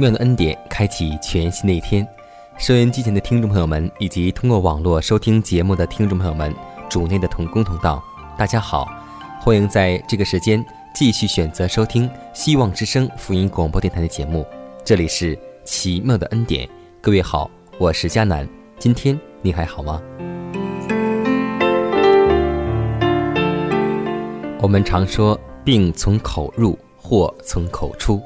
妙的恩典，开启全新的一天。收音机前的听众朋友们，以及通过网络收听节目的听众朋友们，主内的同工同道，大家好，欢迎在这个时间继续选择收听希望之声福音广播电台的节目。这里是奇妙的恩典，各位好，我是佳楠，今天你还好吗？我们常说，病从口入，祸从口出。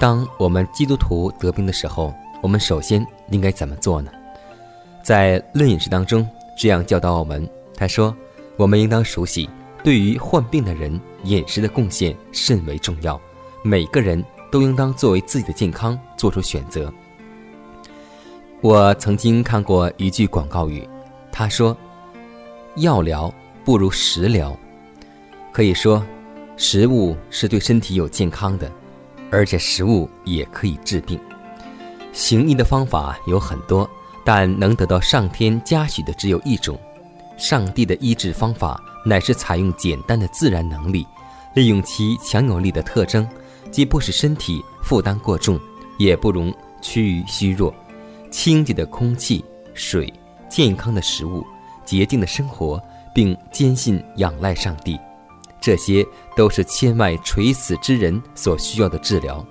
当我们基督徒得病的时候，我们首先应该怎么做呢？在《论饮食》当中这样教导我们：他说，我们应当熟悉，对于患病的人，饮食的贡献甚为重要。每个人都应当作为自己的健康做出选择。我曾经看过一句广告语，他说：“药疗不如食疗。”可以说，食物是对身体有健康的。而且食物也可以治病，行医的方法有很多，但能得到上天嘉许的只有一种。上帝的医治方法乃是采用简单的自然能力，利用其强有力的特征，既不使身体负担过重，也不容趋于虚弱。清洁的空气、水、健康的食物、洁净的生活，并坚信仰赖上帝。这些都是千万垂死之人所需要的治疗，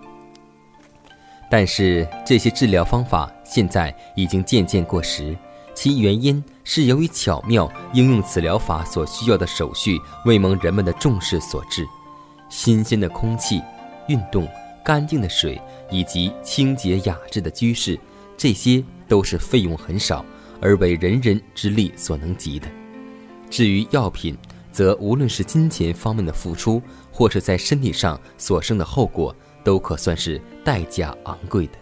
但是这些治疗方法现在已经渐渐过时，其原因是由于巧妙应用此疗法所需要的手续未蒙人们的重视所致。新鲜的空气、运动、干净的水以及清洁雅致的居室，这些都是费用很少而为人人之力所能及的。至于药品，则无论是金钱方面的付出，或是在身体上所生的后果，都可算是代价昂贵的。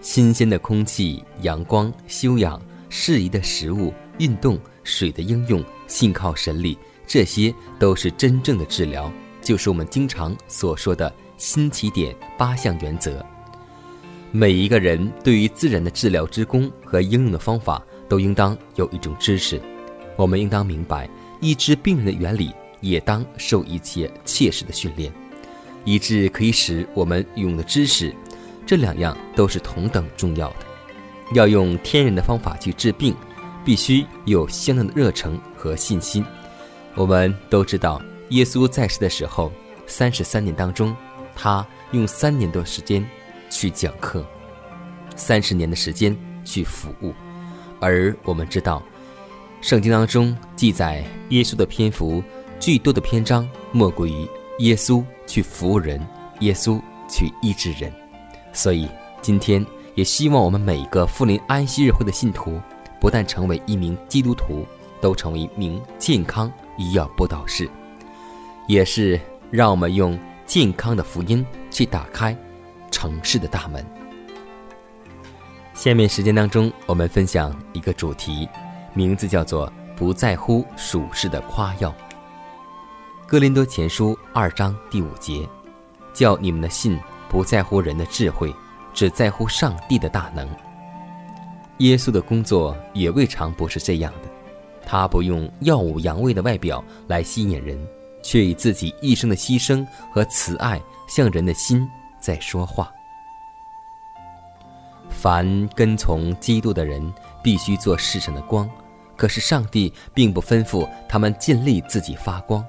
新鲜的空气、阳光、修养、适宜的食物、运动、水的应用、信靠神力，这些都是真正的治疗，就是我们经常所说的新起点八项原则。每一个人对于自然的治疗之功和应用的方法，都应当有一种知识。我们应当明白，医治病人的原理，也当受一切切实的训练，以致可以使我们用的知识，这两样都是同等重要的。要用天然的方法去治病，必须有相当的热诚和信心。我们都知道，耶稣在世的时候，三十三年当中，他用三年多时间去讲课，三十年的时间去服务，而我们知道。圣经当中记载耶稣的篇幅最多的篇章，莫过于耶稣去服务人，耶稣去医治人。所以今天也希望我们每一个富林安息日会的信徒，不但成为一名基督徒，都成为一名健康医药播导士，也是让我们用健康的福音去打开城市的大门。下面时间当中，我们分享一个主题。名字叫做“不在乎属世的夸耀”。哥林多前书二章第五节，叫你们的信不在乎人的智慧，只在乎上帝的大能。耶稣的工作也未尝不是这样的，他不用耀武扬威的外表来吸引人，却以自己一生的牺牲和慈爱向人的心在说话。凡跟从基督的人，必须做世上的光。可是上帝并不吩咐他们尽力自己发光，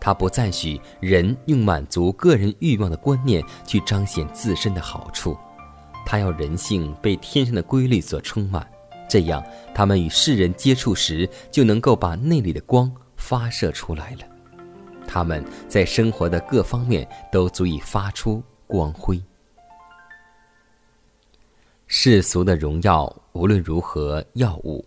他不赞许人用满足个人欲望的观念去彰显自身的好处，他要人性被天上的规律所充满，这样他们与世人接触时就能够把内里的光发射出来了，他们在生活的各方面都足以发出光辉。世俗的荣耀无论如何耀物。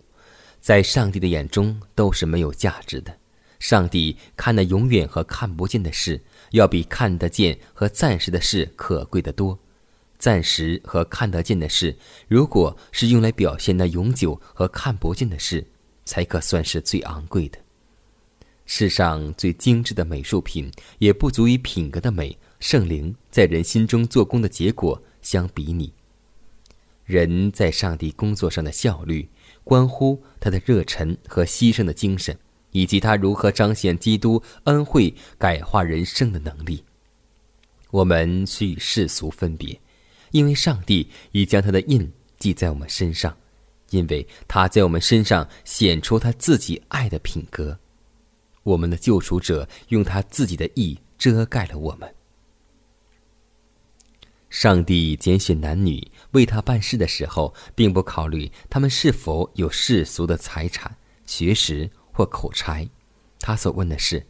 在上帝的眼中都是没有价值的。上帝看那永远和看不见的事，要比看得见和暂时的事可贵得多。暂时和看得见的事，如果是用来表现那永久和看不见的事，才可算是最昂贵的。世上最精致的美术品，也不足以品格的美、圣灵在人心中做工的结果相比拟。人在上帝工作上的效率。关乎他的热忱和牺牲的精神，以及他如何彰显基督恩惠、改化人生的能力。我们需与世俗分别，因为上帝已将他的印记在我们身上，因为他在我们身上显出他自己爱的品格。我们的救赎者用他自己的义遮盖了我们。上帝拣选男女为他办事的时候，并不考虑他们是否有世俗的财产、学识或口才。他所问的是：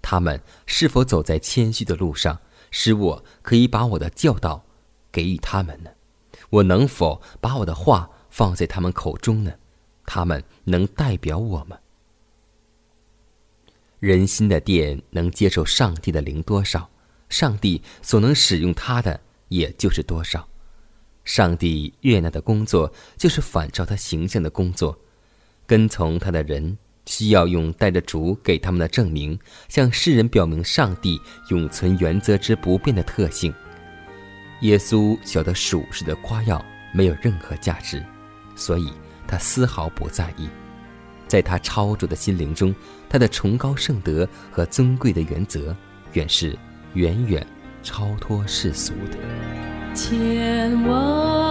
他们是否走在谦虚的路上，使我可以把我的教导给予他们呢？我能否把我的话放在他们口中呢？他们能代表我吗？人心的殿能接受上帝的灵多少？上帝所能使用他的。也就是多少，上帝悦纳的工作就是反照他形象的工作。跟从他的人需要用带着主给他们的证明，向世人表明上帝永存原则之不变的特性。耶稣晓得属世的夸耀没有任何价值，所以他丝毫不在意。在他超卓的心灵中，他的崇高圣德和尊贵的原则，远是远远。超脱世俗的，千万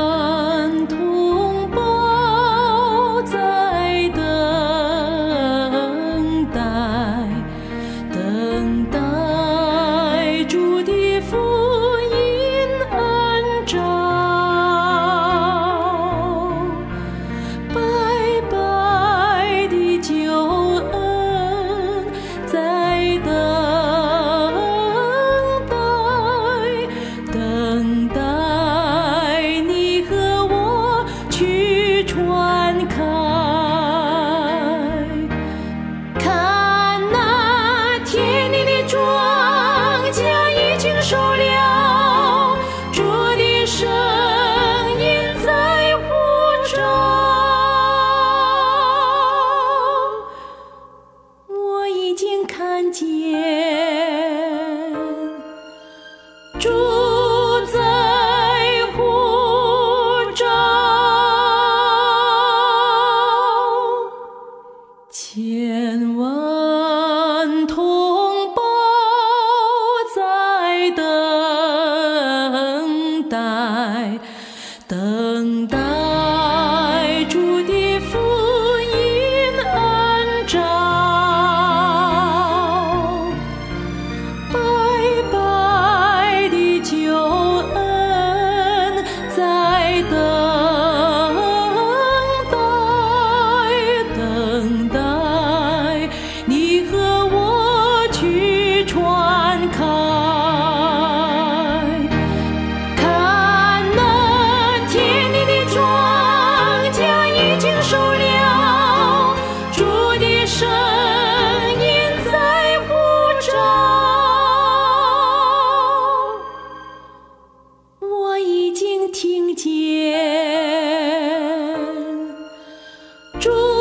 的。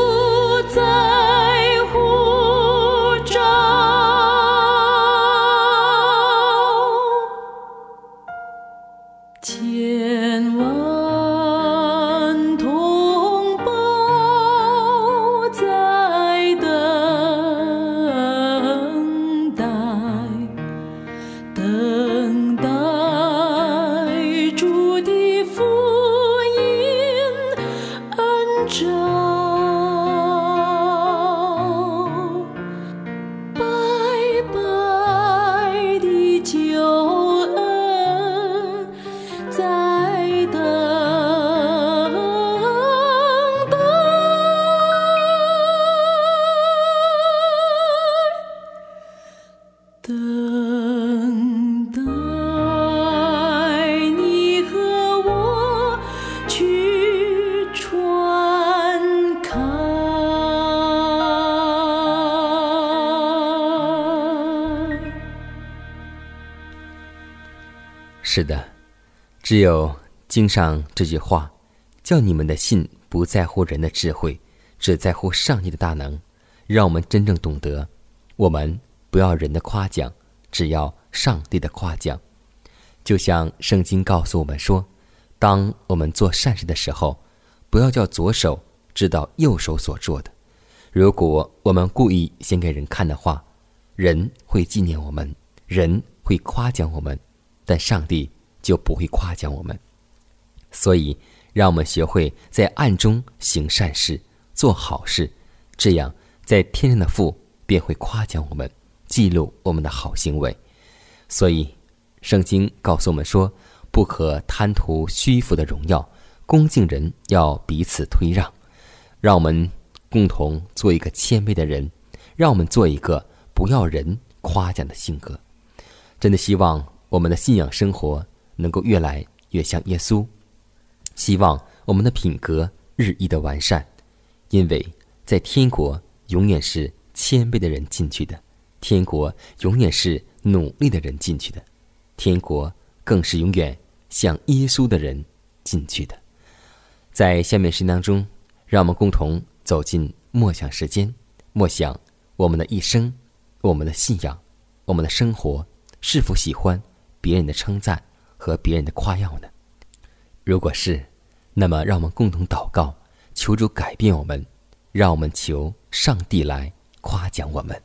是的，只有经上这句话，叫你们的信不在乎人的智慧，只在乎上帝的大能，让我们真正懂得，我们不要人的夸奖，只要上帝的夸奖。就像圣经告诉我们说，当我们做善事的时候，不要叫左手知道右手所做的。如果我们故意先给人看的话，人会纪念我们，人会夸奖我们，但上帝就不会夸奖我们。所以，让我们学会在暗中行善事，做好事，这样在天上的父便会夸奖我们，记录我们的好行为。所以。圣经告诉我们说：“不可贪图虚浮的荣耀，恭敬人要彼此推让。”让我们共同做一个谦卑的人，让我们做一个不要人夸奖的性格。真的希望我们的信仰生活能够越来越像耶稣，希望我们的品格日益的完善，因为在天国永远是谦卑的人进去的，天国永远是努力的人进去的。天国更是永远向耶稣的人进去的。在下面时间当中，让我们共同走进默想时间，默想我们的一生、我们的信仰、我们的生活是否喜欢别人的称赞和别人的夸耀呢？如果是，那么让我们共同祷告，求主改变我们，让我们求上帝来夸奖我们。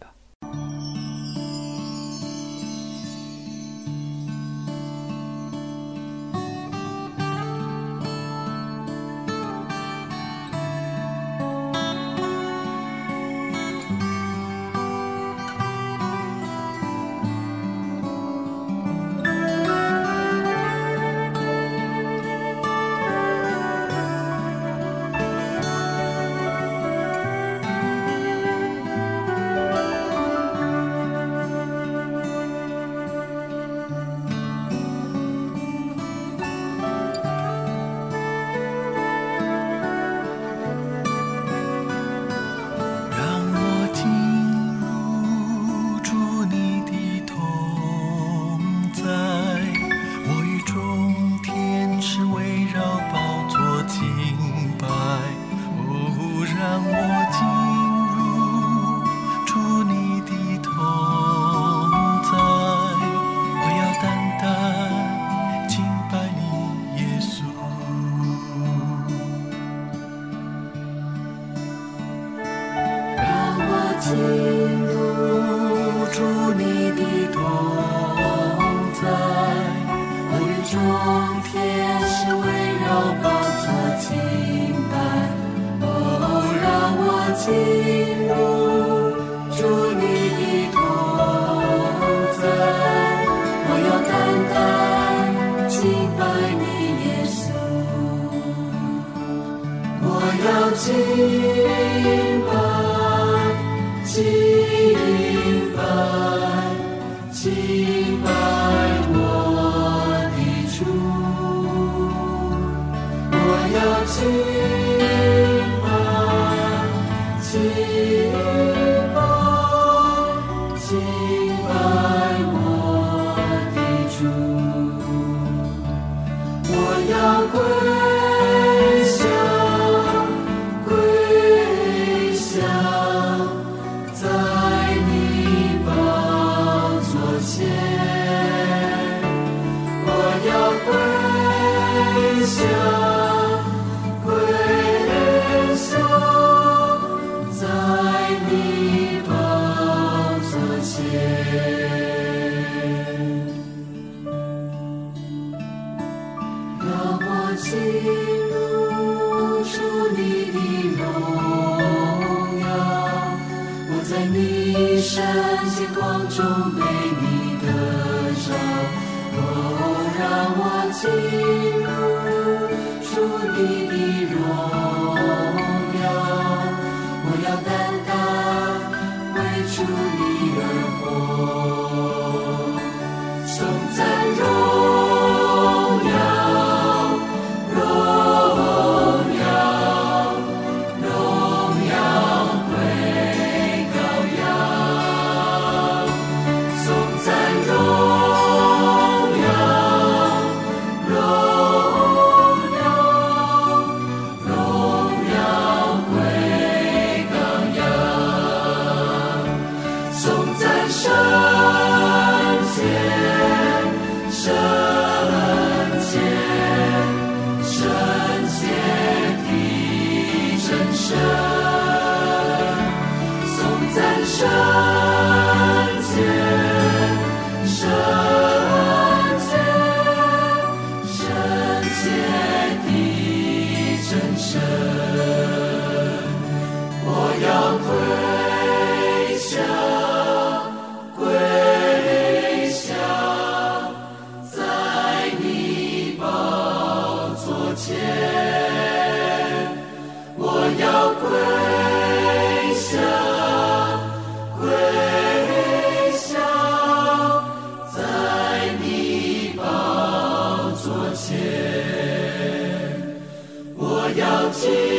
我要敬拜，敬拜，敬拜。让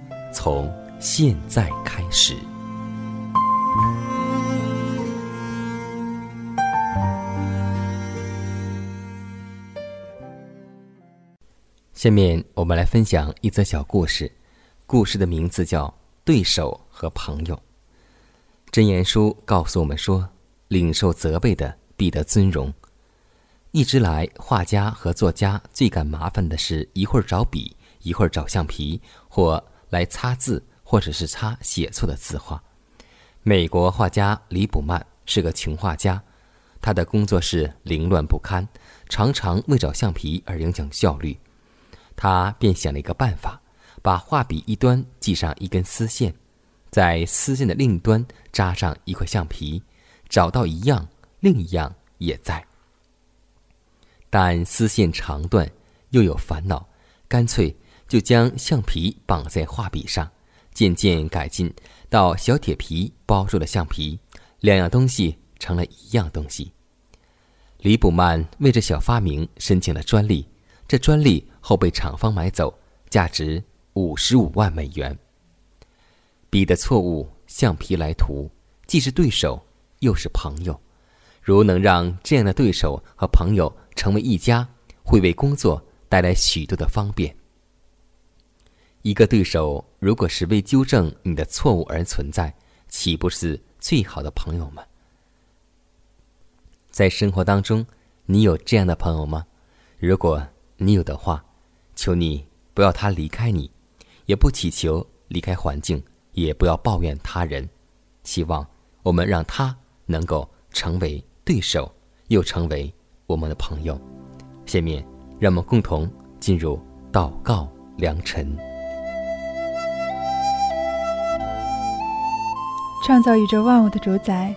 从现在开始。下面我们来分享一则小故事，故事的名字叫《对手和朋友》。真言书告诉我们说，领受责备的必得尊荣。一直来，画家和作家最感麻烦的是一会儿找笔，一会儿找橡皮，或来擦字，或者是擦写错的字画。美国画家李卜曼是个穷画家，他的工作室凌乱不堪，常常为找橡皮而影响效率。他便想了一个办法，把画笔一端系上一根丝线，在丝线的另一端扎上一块橡皮，找到一样，另一样也在。但丝线长断，又有烦恼，干脆就将橡皮绑在画笔上，渐渐改进到小铁皮包住了橡皮，两样东西成了一样东西。李卜曼为这小发明申请了专利，这专利后被厂方买走，价值五十五万美元。笔的错误，橡皮来涂，既是对手，又是朋友。如能让这样的对手和朋友成为一家，会为工作带来许多的方便。一个对手如果是为纠正你的错误而存在，岂不是最好的朋友吗？在生活当中，你有这样的朋友吗？如果你有的话，求你不要他离开你，也不祈求离开环境，也不要抱怨他人。希望我们让他能够成为对手，又成为我们的朋友。下面，让我们共同进入祷告良辰。创造宇宙万物的主宰，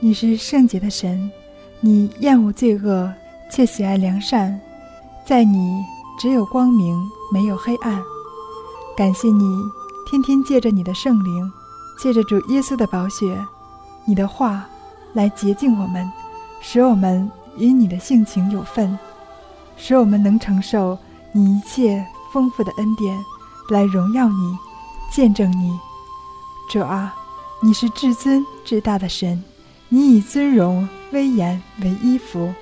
你是圣洁的神，你厌恶罪恶，却喜爱良善，在你只有光明，没有黑暗。感谢你，天天借着你的圣灵，借着主耶稣的宝血，你的话来洁净我们，使我们与你的性情有份，使我们能承受你一切丰富的恩典，来荣耀你，见证你。主啊，你是至尊至大的神，你以尊荣威严为衣服，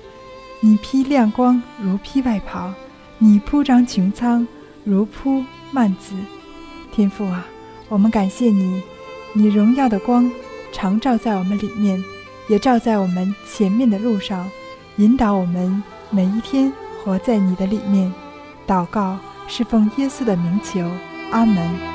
你披亮光如披外袍，你铺张穹苍如铺幔子。天父啊，我们感谢你，你荣耀的光常照在我们里面，也照在我们前面的路上，引导我们每一天活在你的里面。祷告是奉耶稣的名求，阿门。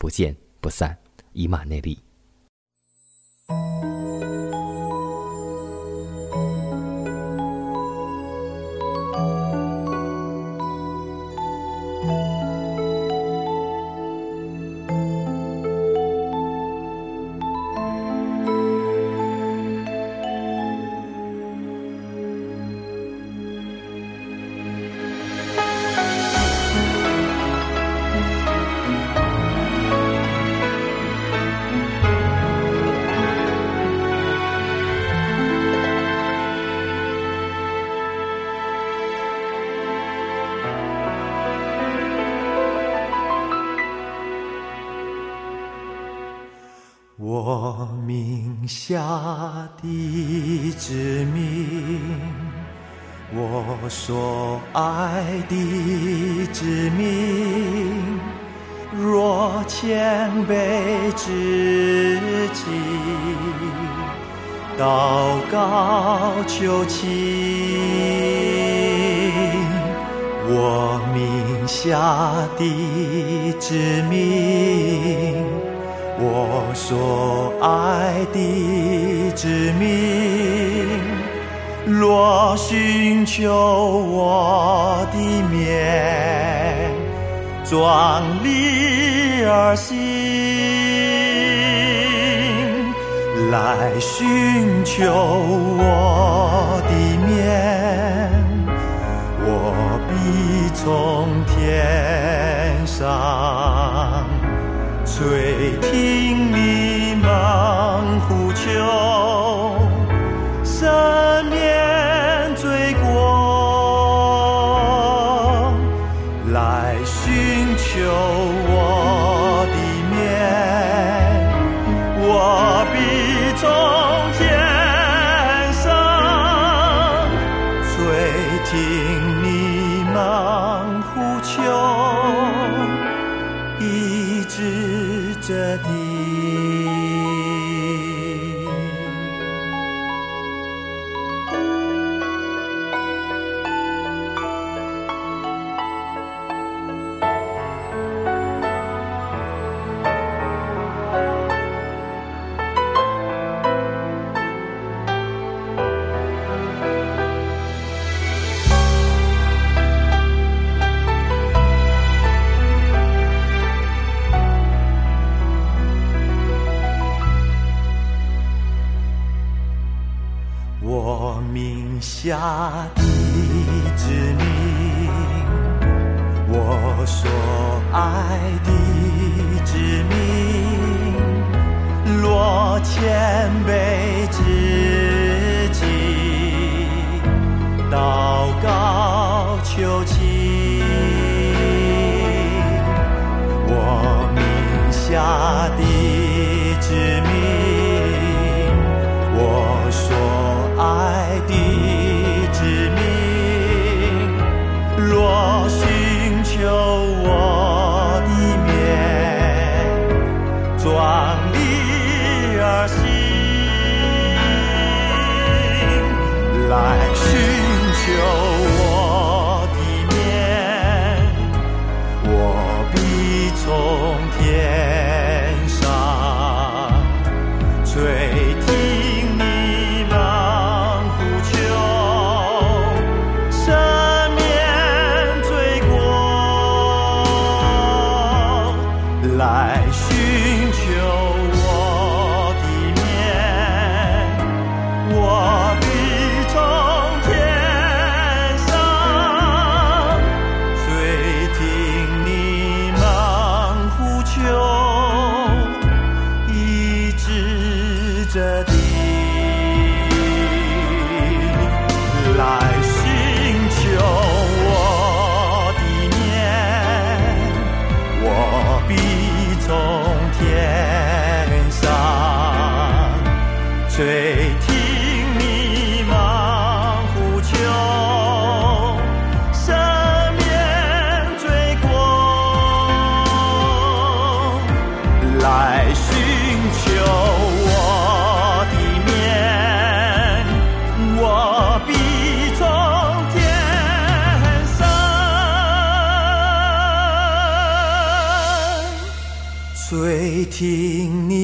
不见不散，以马内利。下的之名，我所爱的之名，若谦卑之己，祷告求情，我名下的之名。我所爱的之名，若寻求我的面，壮丽而行，来寻求我的面，我必从天上。垂听你们呼求，三年所爱的之名，落千杯之己，祷告求情，我名下的听你